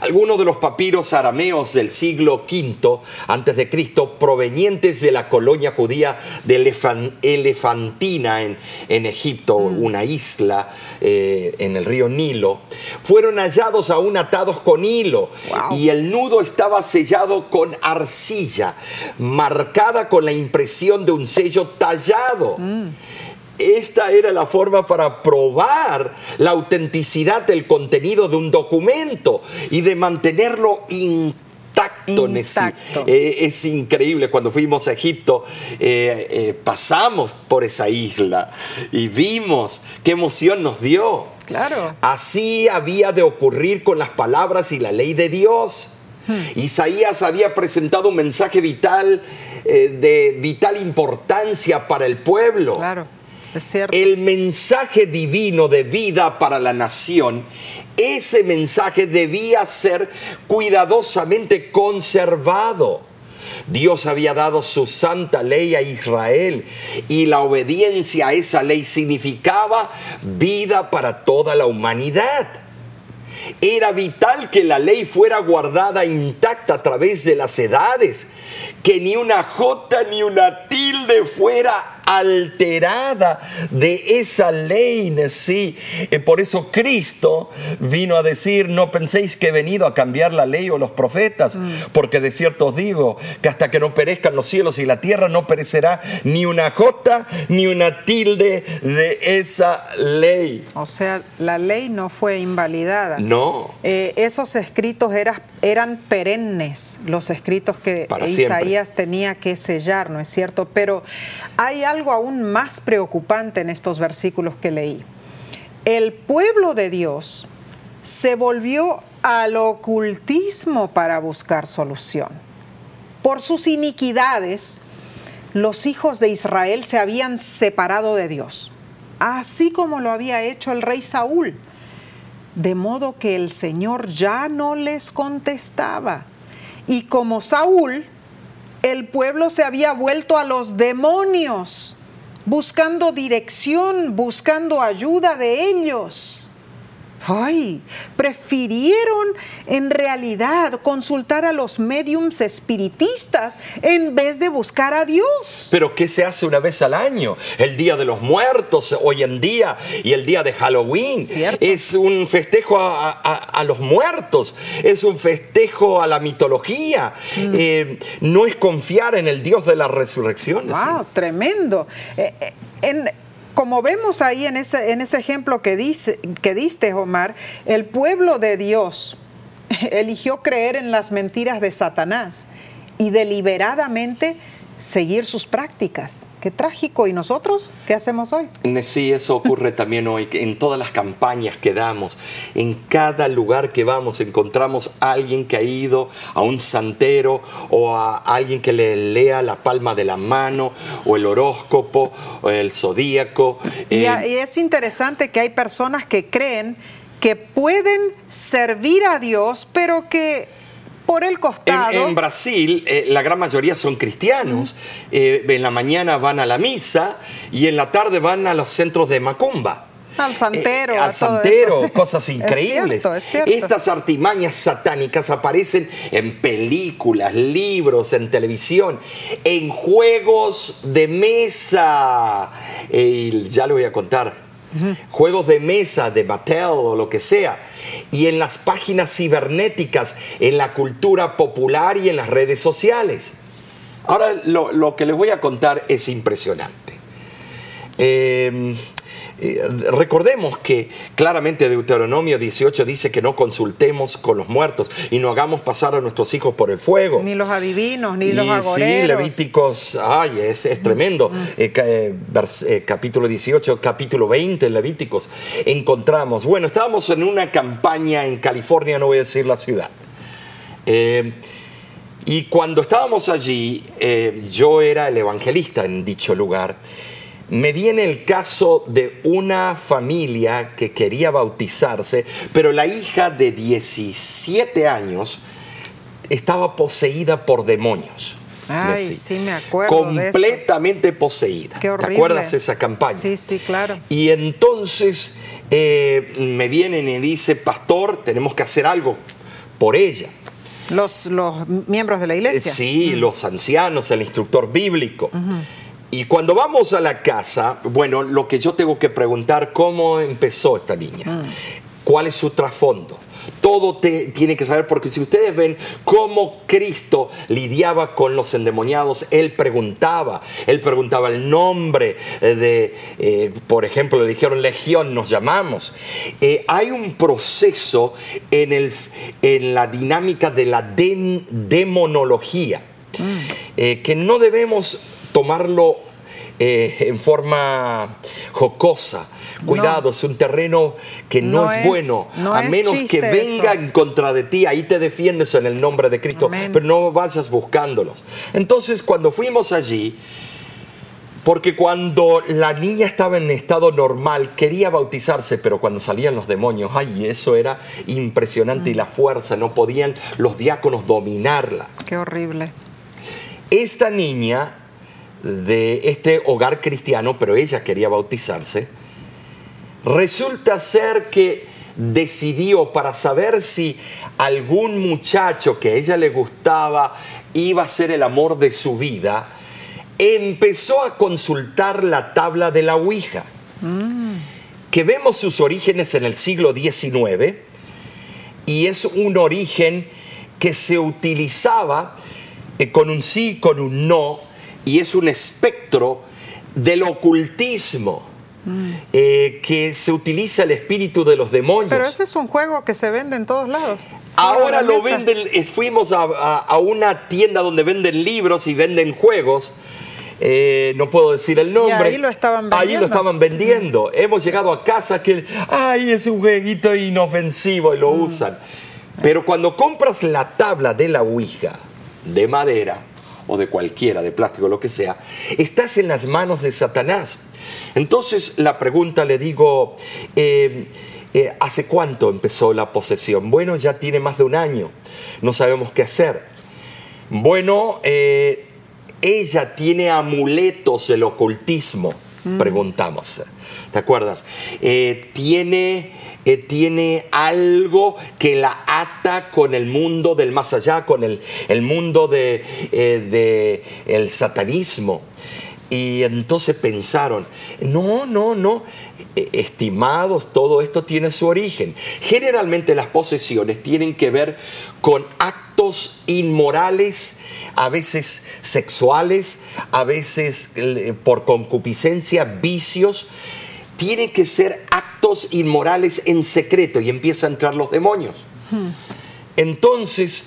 Algunos de los papiros arameos del siglo V antes de Cristo, provenientes de la colonia judía de Elefantina en, Egipto, mm. una isla eh, en el río Nilo, fueron hallados aún atados con hilo y el nudo estaba sellado con arcilla, marcada con la impresión de un sello tallado. Mm. Esta era la forma para probar la autenticidad del contenido de un documento y de mantenerlo intacto. Eh, es increíble, cuando fuimos a Egipto eh, eh, pasamos por esa isla y vimos qué emoción nos dio. Claro. Así había de ocurrir con las palabras y la ley de Dios. Hmm. Isaías había presentado un mensaje vital, de vital importancia para el pueblo. Claro el mensaje divino de vida para la nación, ese mensaje debía ser cuidadosamente conservado. Dios había dado su santa ley a Israel y la obediencia a esa ley significaba vida para toda la humanidad. Era vital que la ley fuera guardada intacta a través de las edades, que ni una jota ni una tilde fuera alterada de esa ley, sí. Eh, por eso Cristo vino a decir, no penséis que he venido a cambiar la ley o los profetas, mm. porque de cierto os digo que hasta que no perezcan los cielos y la tierra no perecerá ni una jota ni una tilde de esa ley. O sea, la ley no fue invalidada. No. Eh, esos escritos eran perennes, los escritos que Isaías tenía que sellar, ¿no es cierto? Pero hay algo aún más preocupante en estos versículos que leí. El pueblo de Dios se volvió al ocultismo para buscar solución. Por sus iniquidades, los hijos de Israel se habían separado de Dios, así como lo había hecho el rey Saúl, de modo que el Señor ya no les contestaba. Y como Saúl el pueblo se había vuelto a los demonios, buscando dirección, buscando ayuda de ellos. Ay, prefirieron en realidad consultar a los mediums espiritistas en vez de buscar a Dios. Pero ¿qué se hace una vez al año? El Día de los Muertos hoy en día y el Día de Halloween. Es un festejo a, los muertos, es un festejo a la mitología. Mm. Eh, no es confiar en el Dios de la resurrección. ¡Wow! Tremendo. Eh, eh, en, como vemos ahí en ese, en ese ejemplo que, dice, que diste, Omar, el pueblo de Dios eligió creer en las mentiras de Satanás y deliberadamente seguir sus prácticas. Qué trágico. ¿Y nosotros qué hacemos hoy? Sí, eso ocurre también hoy. En todas las campañas que damos, en cada lugar que vamos, encontramos a alguien que ha ido a un santero o a alguien que le lea la palma de la mano o el horóscopo o el zodíaco. y eh, es interesante que hay personas que creen que pueden servir a Dios, pero que por el costado. En, Brasil, eh, la gran mayoría son cristianos. Eh, en la mañana van a la misa y en la tarde van a los centros de Macumba. Al santero. Eh, al santero, cosas increíbles. Estas artimañas satánicas aparecen en películas, libros, en televisión, en juegos de mesa. ya le voy a contar juegos de mesa de Mattel o lo que sea, y en las páginas cibernéticas, en la cultura popular y en las redes sociales. Ahora lo, que les voy a contar es impresionante. Eh, eh, recordemos que claramente Deuteronomio 18 dice que no consultemos con los muertos y no hagamos pasar a nuestros hijos por el fuego. Ni los adivinos, ni los agoreros. Sí, Levíticos, ay, es, tremendo. Mm. Eh, eh, capítulo 18, capítulo 20 en Levíticos. Encontramos, bueno, estábamos en una campaña en California, no voy a decir la ciudad. y cuando estábamos allí, yo era el evangelista en dicho lugar me viene el caso de una familia que quería bautizarse, pero la hija de 17 años estaba poseída por demonios. Ay, sí, me acuerdo. Completamente poseída. Qué horrible. ¿Te acuerdas esa campaña? Sí, sí, claro. Y entonces eh, me vienen y dice, pastor, tenemos que hacer algo por ella. Los, los miembros de la iglesia. sí, mm. los ancianos, el instructor bíblico. Y cuando vamos a la casa, bueno, lo que yo tengo que preguntar, ¿cómo empezó esta niña? Mm. ¿Cuál es su trasfondo? Todo te, tiene que saber, porque si ustedes ven cómo Cristo lidiaba con los endemoniados, Él preguntaba, Él preguntaba el nombre de, eh, por ejemplo, le dijeron legión, nos llamamos. Eh, hay un proceso en, el, en la dinámica de la demonología, mm. eh, que no debemos tomarlo eh, en forma jocosa. Cuidado, es un terreno que no, es, bueno, a menos que venga en contra de ti, ahí te defiendes en el nombre de Cristo, pero no vayas buscándolos. Entonces, cuando fuimos allí, porque cuando la niña estaba en estado normal, quería bautizarse, pero cuando salían los demonios, ay, eso era impresionante y la fuerza, no podían los diáconos dominarla. Qué horrible. Esta niña de este hogar cristiano, pero ella quería bautizarse, resulta ser que decidió para saber si algún muchacho que a ella le gustaba iba a ser el amor de su vida, empezó a consultar la tabla de la Ouija, que vemos sus orígenes en el siglo XIX, y es un origen que se utilizaba eh, con un sí, con un no, y es un espectro del ocultismo. Mm. Eh, que se utiliza el espíritu de los demonios. Pero ese es un juego que se vende en todos lados. Ahora lo venden, eh, fuimos a, una tienda donde venden libros y venden juegos. Eh, no puedo decir el nombre. ahí lo estaban vendiendo. Ahí lo estaban vendiendo. Hemos llegado a casa que, ay, es un jueguito inofensivo y lo mm. usan. Pero cuando compras la tabla de la Ouija de madera, o de cualquiera, de plástico, lo que sea, estás en las manos de Satanás. Entonces la pregunta le digo, eh, eh, ¿hace cuánto empezó la posesión? Bueno, ya tiene más de un año, no sabemos qué hacer. Bueno, eh, ella tiene amuletos del ocultismo, mm. preguntamos. ¿Te acuerdas? tiene tiene algo que la ata con el mundo del más allá, con el, mundo del de, eh, el satanismo. Y entonces pensaron, no, no, no, e, estimados, todo esto tiene su origen. Generalmente las posesiones tienen que ver con actos inmorales, a veces sexuales, a veces eh, por concupiscencia, vicios tiene que ser actos inmorales en secreto y empieza a entrar los demonios. Entonces,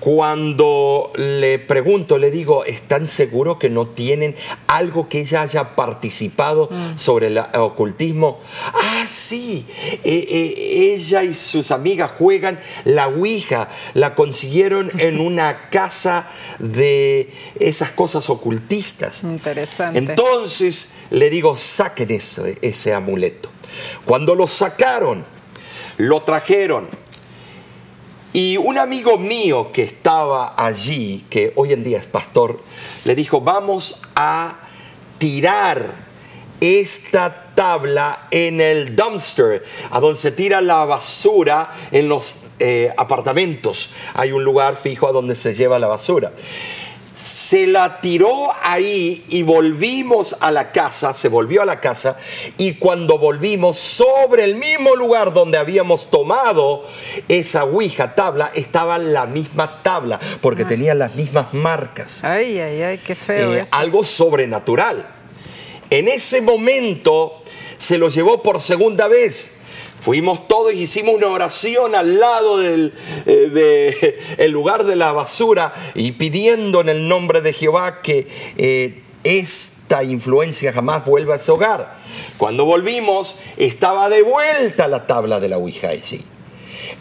cuando le pregunto, le digo, ¿están seguros que no tienen algo que ella haya participado mm. sobre el ocultismo? Ah, sí, eh, eh, ella y sus amigas juegan la Ouija, la consiguieron en una casa de esas cosas ocultistas. Interesante. Entonces le digo, saquen ese, ese amuleto. Cuando lo sacaron, lo trajeron y un amigo mío que estaba allí, que hoy en día es pastor, le dijo, vamos a tirar esta tabla en el dumpster, a donde se tira la basura en los eh, apartamentos. Hay un lugar fijo a donde se lleva la basura se la tiró ahí y volvimos a la casa, se volvió a la casa y cuando volvimos sobre el mismo lugar donde habíamos tomado esa ouija tabla, estaba la misma tabla porque ah. tenía las mismas marcas. Ay, ay, ay, qué feo. Eh, algo sobrenatural. En ese momento se lo llevó por segunda vez Fuimos todos y hicimos una oración al lado del eh, lugar de la basura y pidiendo en el nombre de Jehová que eh, esta influencia jamás vuelva a ese hogar. Cuando volvimos, estaba de vuelta la tabla de la Ouija.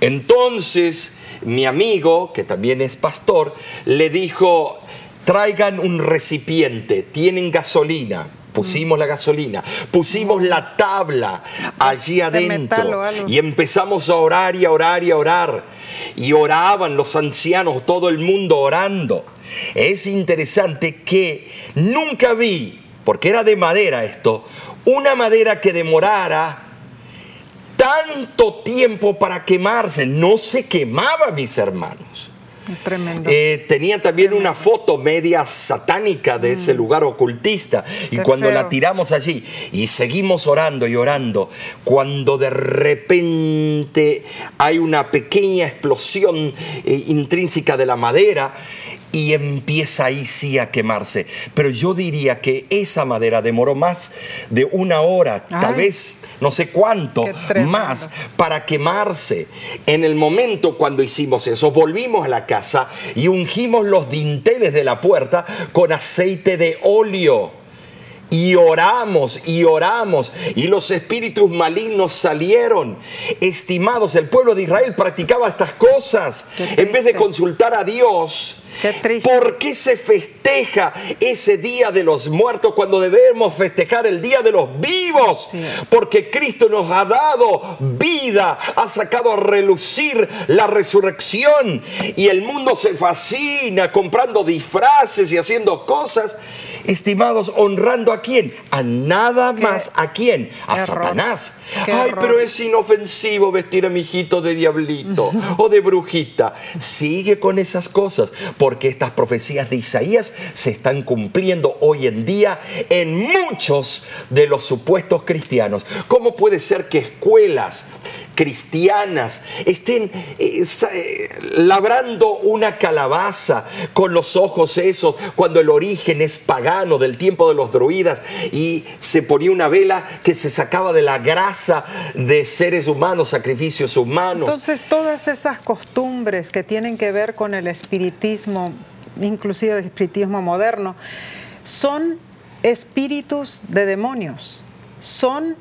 Entonces, mi amigo, que también es pastor, le dijo, traigan un recipiente, tienen gasolina pusimos la gasolina, pusimos la tabla allí adentro y empezamos a orar y a orar y a orar. Y oraban los ancianos, todo el mundo orando. Es interesante que nunca vi, porque era de madera esto, una madera que demorara tanto tiempo para quemarse. No se quemaba, mis hermanos. Tremendo. Eh, tenía también una foto media satánica de ese mm. lugar ocultista. Y cuando la tiramos allí y seguimos orando y orando, cuando de repente hay una pequeña explosión eh, intrínseca de la madera, y empieza ahí sí a quemarse. Pero yo diría que esa madera demoró más de una hora, tal vez no sé cuánto más para quemarse. En el momento cuando hicimos eso, volvimos a la casa y ungimos los dinteles de la puerta con aceite de óleo. Y oramos y oramos y los espíritus malignos salieron. Estimados, el pueblo de Israel practicaba estas cosas. En vez de consultar a Dios, ¿Por qué se festeja ese día de los muertos cuando debemos festejar el día de los vivos? Porque Cristo nos ha dado vida, ha sacado a relucir la resurrección y el mundo se fascina comprando disfraces y haciendo cosas estimados, honrando a quién? A nada más. ¿A quién? A Satanás. Ay, pero es inofensivo vestir a mi hijito de diablito o de brujita. Sigue con esas cosas, porque estas profecías de Isaías se están cumpliendo hoy en día en muchos de los supuestos cristianos. ¿Cómo puede ser que escuelas cristianas estén eh, eh, labrando una calabaza con los ojos esos cuando el origen es pagano del tiempo de los druidas y se ponía una vela que se sacaba de la grasa de seres humanos, sacrificios humanos. Entonces todas esas costumbres que tienen que ver con el espiritismo, inclusive el espiritismo moderno, son espíritus de demonios, son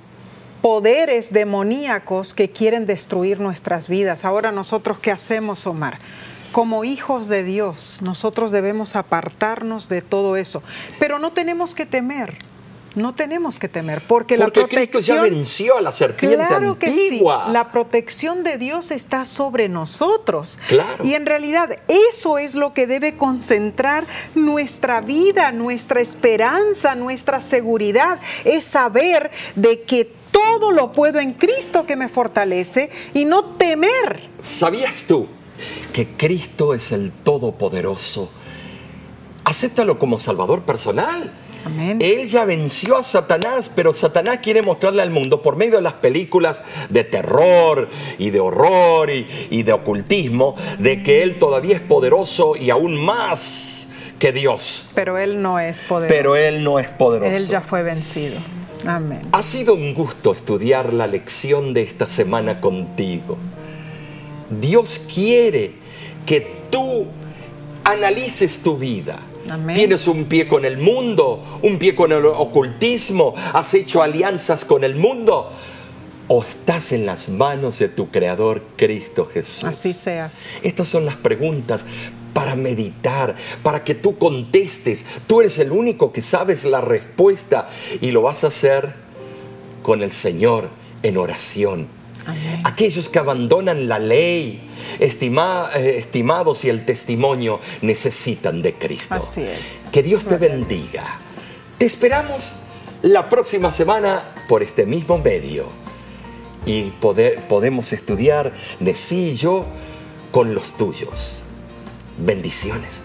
poderes demoníacos que quieren destruir nuestras vidas. Ahora nosotros, ¿qué hacemos, Omar? Como hijos de Dios, nosotros debemos apartarnos de todo eso, pero no tenemos que temer. No tenemos que temer, porque, la protección. Cristo ya venció a la serpiente claro Que sí. La protección de Dios está sobre nosotros. Claro. Y en realidad eso es lo que debe concentrar nuestra vida, nuestra esperanza, nuestra seguridad. Es saber de que todo lo puedo en Cristo que me fortalece y no temer. ¿Sabías tú que Cristo es el Todopoderoso? Acéptalo como Salvador personal. Amén. Él ya venció a Satanás, pero Satanás quiere mostrarle al mundo por medio de las películas de terror y de horror y, y de ocultismo, de que Él todavía es poderoso y aún más que Dios. Pero Él no es poderoso. Pero Él no es poderoso. Él ya fue vencido. Amén. Ha sido un gusto estudiar la lección de esta semana contigo. Dios quiere que tú analices tu vida. Tienes un pie con el mundo, un pie con el ocultismo, has hecho alianzas con el mundo o estás en las manos de tu Creador Cristo Jesús. Así sea. Estas son las preguntas para meditar, para que tú contestes. Tú eres el único que sabes la respuesta y lo vas a hacer con el Señor en oración. Aquellos que abandonan la ley, eh, estimados y el testimonio, necesitan de Cristo. Así es. Que Dios te bendiga. Te esperamos la próxima semana por este mismo medio. Y poder, podemos estudiar, Nesí y yo, con los tuyos. Bendiciones.